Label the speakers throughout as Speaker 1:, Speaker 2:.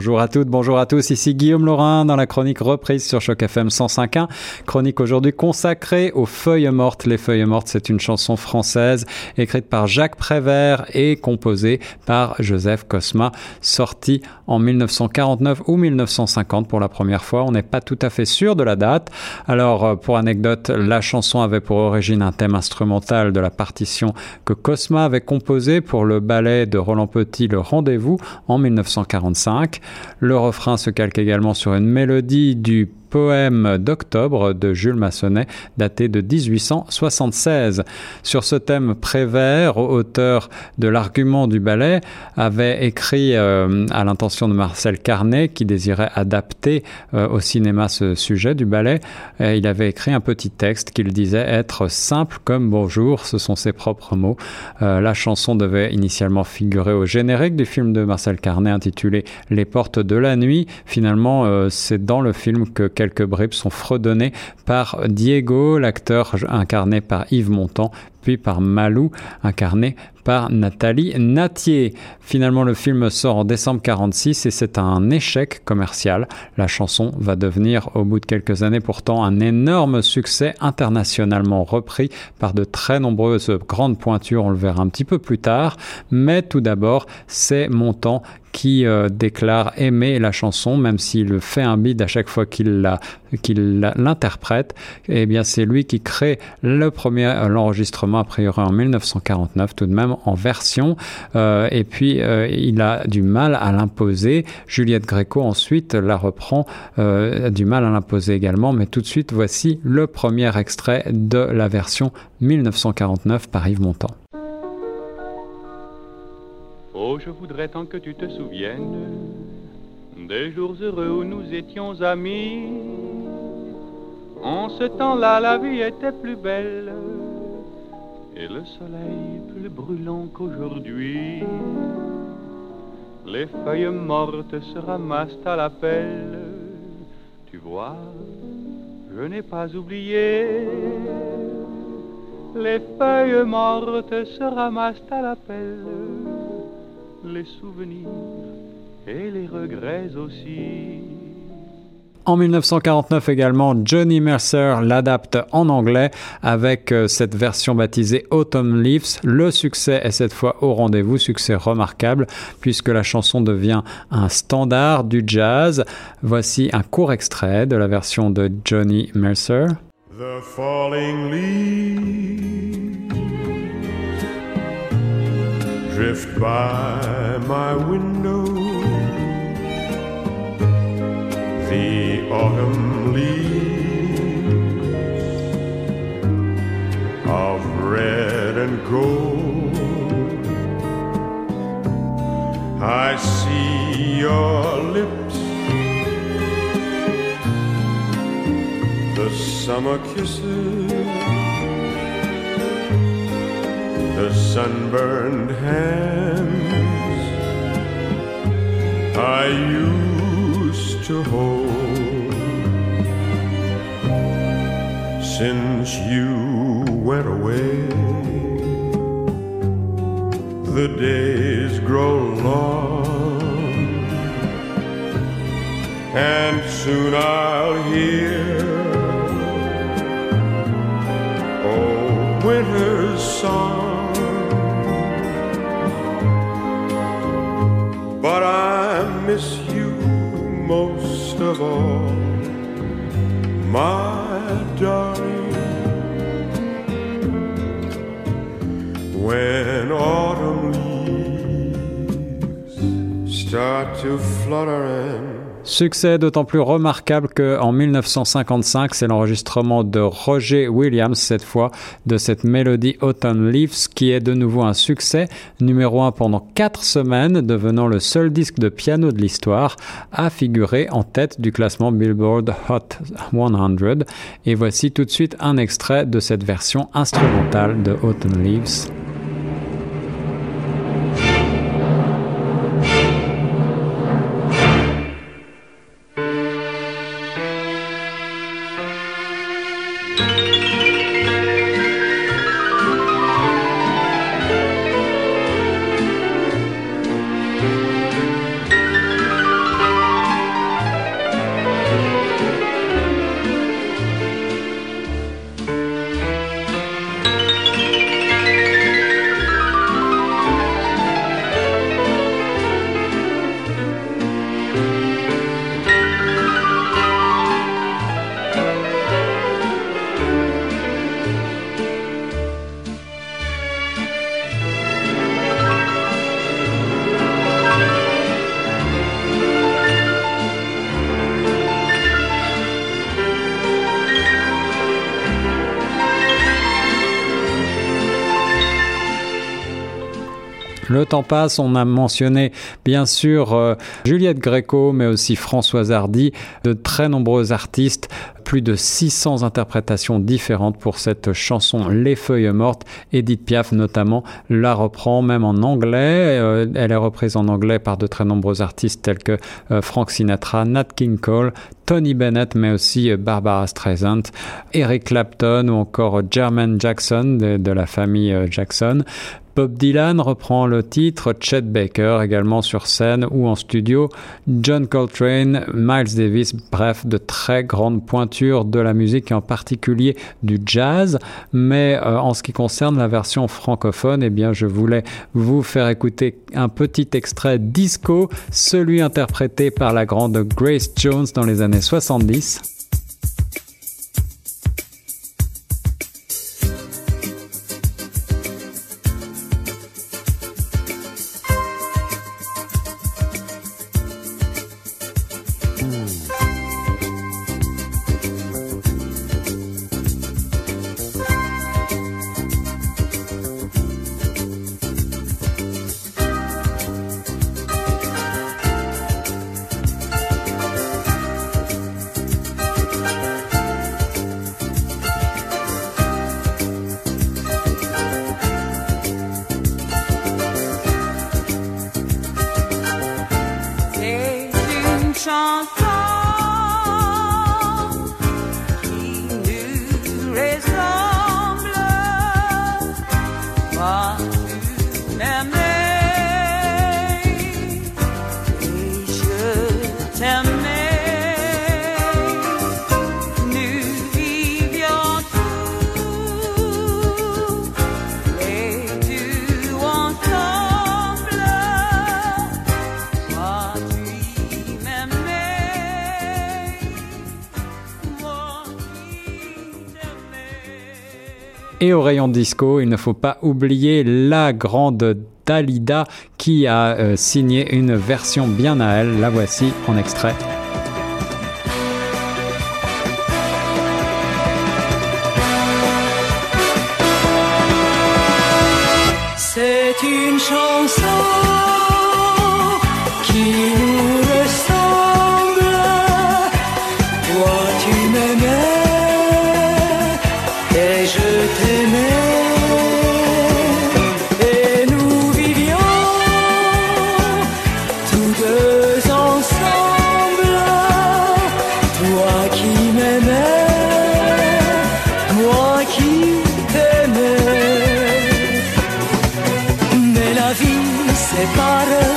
Speaker 1: Bonjour à toutes, bonjour à tous, ici Guillaume Laurin dans la chronique reprise sur Choc FM 105.1. Chronique aujourd'hui consacrée aux Feuilles Mortes. Les Feuilles Mortes, c'est une chanson française écrite par Jacques Prévert et composée par Joseph Cosma, sortie en 1949 ou 1950 pour la première fois. On n'est pas tout à fait sûr de la date. Alors, euh, pour anecdote, la chanson avait pour origine un thème instrumental de la partition que Cosma avait composé pour le ballet de Roland Petit, Le Rendez-vous, en 1945. Le refrain se calque également sur une mélodie du poème d'octobre de Jules Massonnet, daté de 1876. Sur ce thème, Prévert, auteur de l'argument du ballet, avait écrit euh, à l'intention de Marcel Carnet, qui désirait adapter euh, au cinéma ce sujet du ballet. il avait écrit un petit texte qu'il disait être simple comme bonjour, ce sont ses propres mots. Euh, la chanson devait initialement figurer au générique du film de Marcel Carnet intitulé Les portes de la nuit. Finalement, c'est dans le film que quelques bribes sont fredonnées par Diego, l'acteur incarné par Yves Montand, puis par Malou, incarné par Nathalie Natier. Finalement, le film sort en décembre 46 et c'est un échec commercial. La chanson va devenir, au bout de quelques années pourtant, un énorme succès internationalement repris par de très nombreuses grandes pointures, on le verra un petit peu plus tard. Mais tout d'abord, c'est Montand qui euh, déclare aimer la chanson, même s'il fait un bid à chaque fois qu'il l'interprète. Eh bien, c'est lui qui crée le premier euh, l'enregistrement a priori en 1949 tout de même en version. Euh, et puis, il a du mal à l'imposer. Juliette Gréco ensuite la reprend, du mal à l'imposer également. Mais tout de suite, voici le premier extrait de la version 1949 par Yves Montand.
Speaker 2: Oh, je voudrais tant que tu te souviennes des jours heureux où nous étions amis. En ce temps-là, la vie était plus belle et le soleil plus brûlant qu'aujourd'hui. Les feuilles mortes se ramassent à la pelle. Tu vois, je n'ai pas oublié. Les feuilles mortes se ramassent à la pelle les souvenirs et les regrets aussi.
Speaker 1: En 1949 également, Johnny Mercer l'adapte en anglais avec euh, cette version baptisée Autumn Leaves. Le succès est cette fois au rendez-vous, succès remarquable puisque la chanson devient un standard du jazz. Voici un court extrait de la version de Johnny Mercer.
Speaker 3: The falling leaves drift by my window. The autumn leaves of red and gold. I see your lips, the summer kisses the sunburned hands I used to hold since you went away. The days grow long, and soon I'll hear. Oh, winter's song all, my darling. When autumn leaves start to flutter and
Speaker 1: Succès d'autant plus remarquable qu'en 1955, c'est l'enregistrement de Roger Williams, cette fois, de cette mélodie Autumn Leaves, qui est de nouveau un succès, numéro 1 pendant 4 semaines, devenant le seul disque de piano de l'histoire à figurer en tête du classement Billboard Hot 100. Et voici tout de suite un extrait de cette version instrumentale de Autumn Leaves. Le temps passe, on a mentionné bien sûr euh, Juliette Gréco, mais aussi Françoise Hardy, de très nombreux artistes, plus de 600 interprétations différentes pour cette chanson Les Feuilles Mortes. Edith Piaf notamment la reprend même en anglais. Euh, elle est reprise en anglais par de très nombreux artistes tels que euh, Frank Sinatra, Nat King Cole, Tony Bennett, mais aussi Barbara Streisand, Eric Clapton ou encore Jermaine Jackson de la famille Jackson. Bob Dylan reprend le titre, Chet Baker également sur scène ou en studio, John Coltrane, Miles Davis, bref, de très grandes pointures de la musique et en particulier du jazz. Mais euh, en ce qui concerne la version francophone, eh bien, je voulais vous faire écouter un petit extrait disco, celui interprété par la grande Grace Jones dans les années 70. Et au rayon disco, il ne faut pas oublier la grande Dalida qui a euh, signé une version bien à elle. La voici en extrait.
Speaker 4: Vie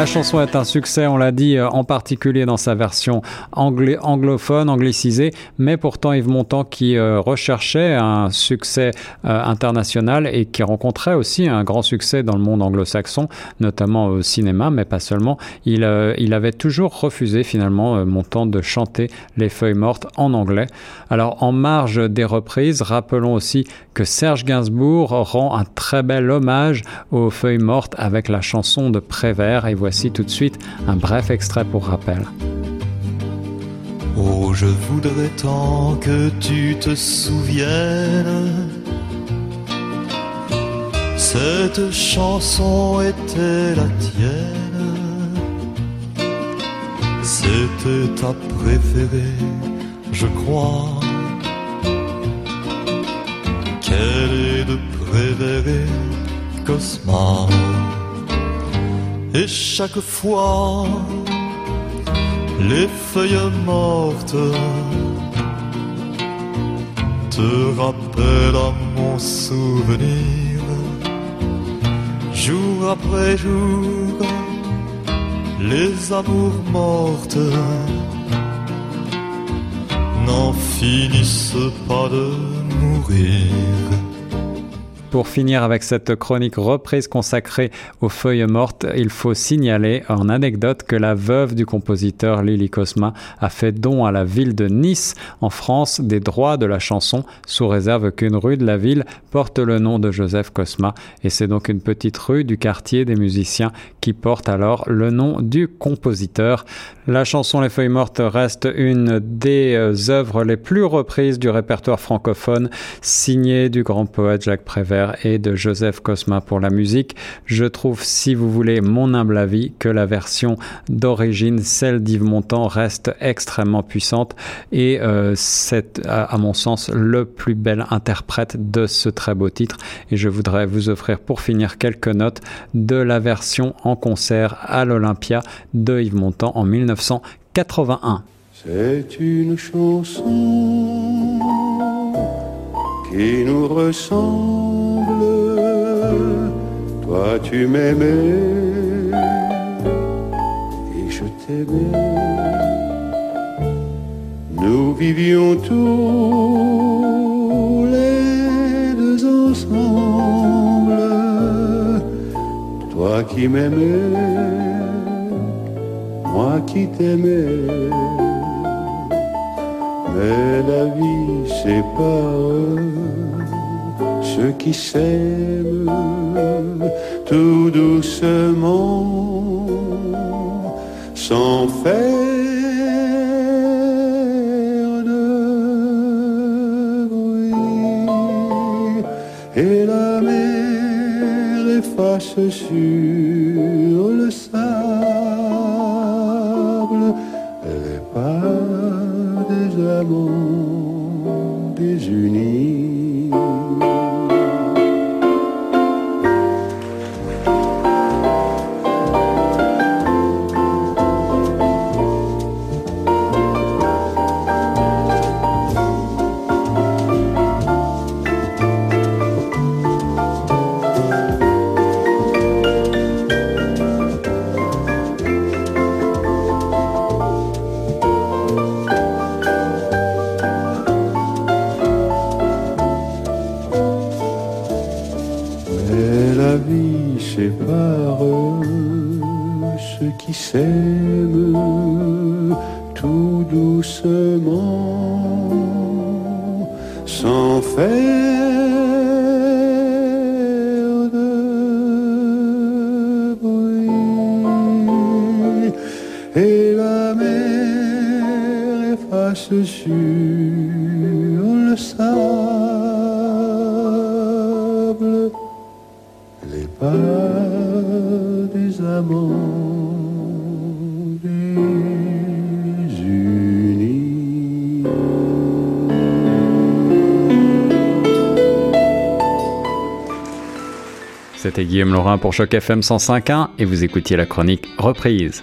Speaker 4: La
Speaker 1: chanson est un succès, on l'a dit, euh, en particulier dans sa version anglophone, anglicisée, mais pourtant Yves Montand qui euh, recherchait un succès euh, international et qui rencontrait aussi un grand succès dans le monde anglo-saxon, notamment au cinéma, mais pas seulement, il, avait toujours refusé finalement Montand de chanter Les Feuilles Mortes en anglais. Alors en marge des reprises, rappelons aussi que Serge Gainsbourg rend un très bel hommage aux Feuilles Mortes avec la chanson de Prévert et voici tout de suite un bref extrait pour rappel.
Speaker 5: Oh, je voudrais tant que tu te souviennes. Cette chanson était la tienne. C'était ta préférée, je crois. Quelle est de préférée, Cosma. Et chaque fois, les feuilles mortes te rappellent à mon souvenir, jour après jour, les amours mortes n'en finissent pas de mourir.
Speaker 1: Pour finir avec cette chronique reprise consacrée aux feuilles mortes, il faut signaler en anecdote que la veuve du compositeur Lily Cosma a fait don à la ville de Nice, en France, des droits de la chanson, sous réserve qu'une rue de la ville porte le nom de Joseph Cosma. Et c'est donc une petite rue du quartier des musiciens qui porte alors le nom du compositeur. La chanson Les feuilles mortes reste une des euh, œuvres les plus reprises du répertoire francophone, signée du grand poète Jacques Prévert et de Joseph Cosma pour la musique. Je trouve, si vous voulez mon humble avis, que la version d'origine, celle d'Yves Montand, reste extrêmement puissante et euh, c'est, à, mon sens, le plus bel interprète de ce très beau titre. Et je voudrais vous offrir pour finir quelques notes de la version en concert à l'Olympia de Yves Montand en 1981.
Speaker 6: C'est une chanson qui nous ressemble. Toi tu m'aimais et je t'aimais. Nous vivions tous les deux ensemble. Toi qui m'aimais moi qui t'aimais. Mais la vie sépare ceux qui s'aiment tout doucement, sans faire de bruit. Et la mer efface sur le sable amants désunis. S'aime tout doucement, sans faire des amants.
Speaker 1: C'était Guillaume Laurin pour Choc FM 105.1 et vous écoutiez la chronique Reprise.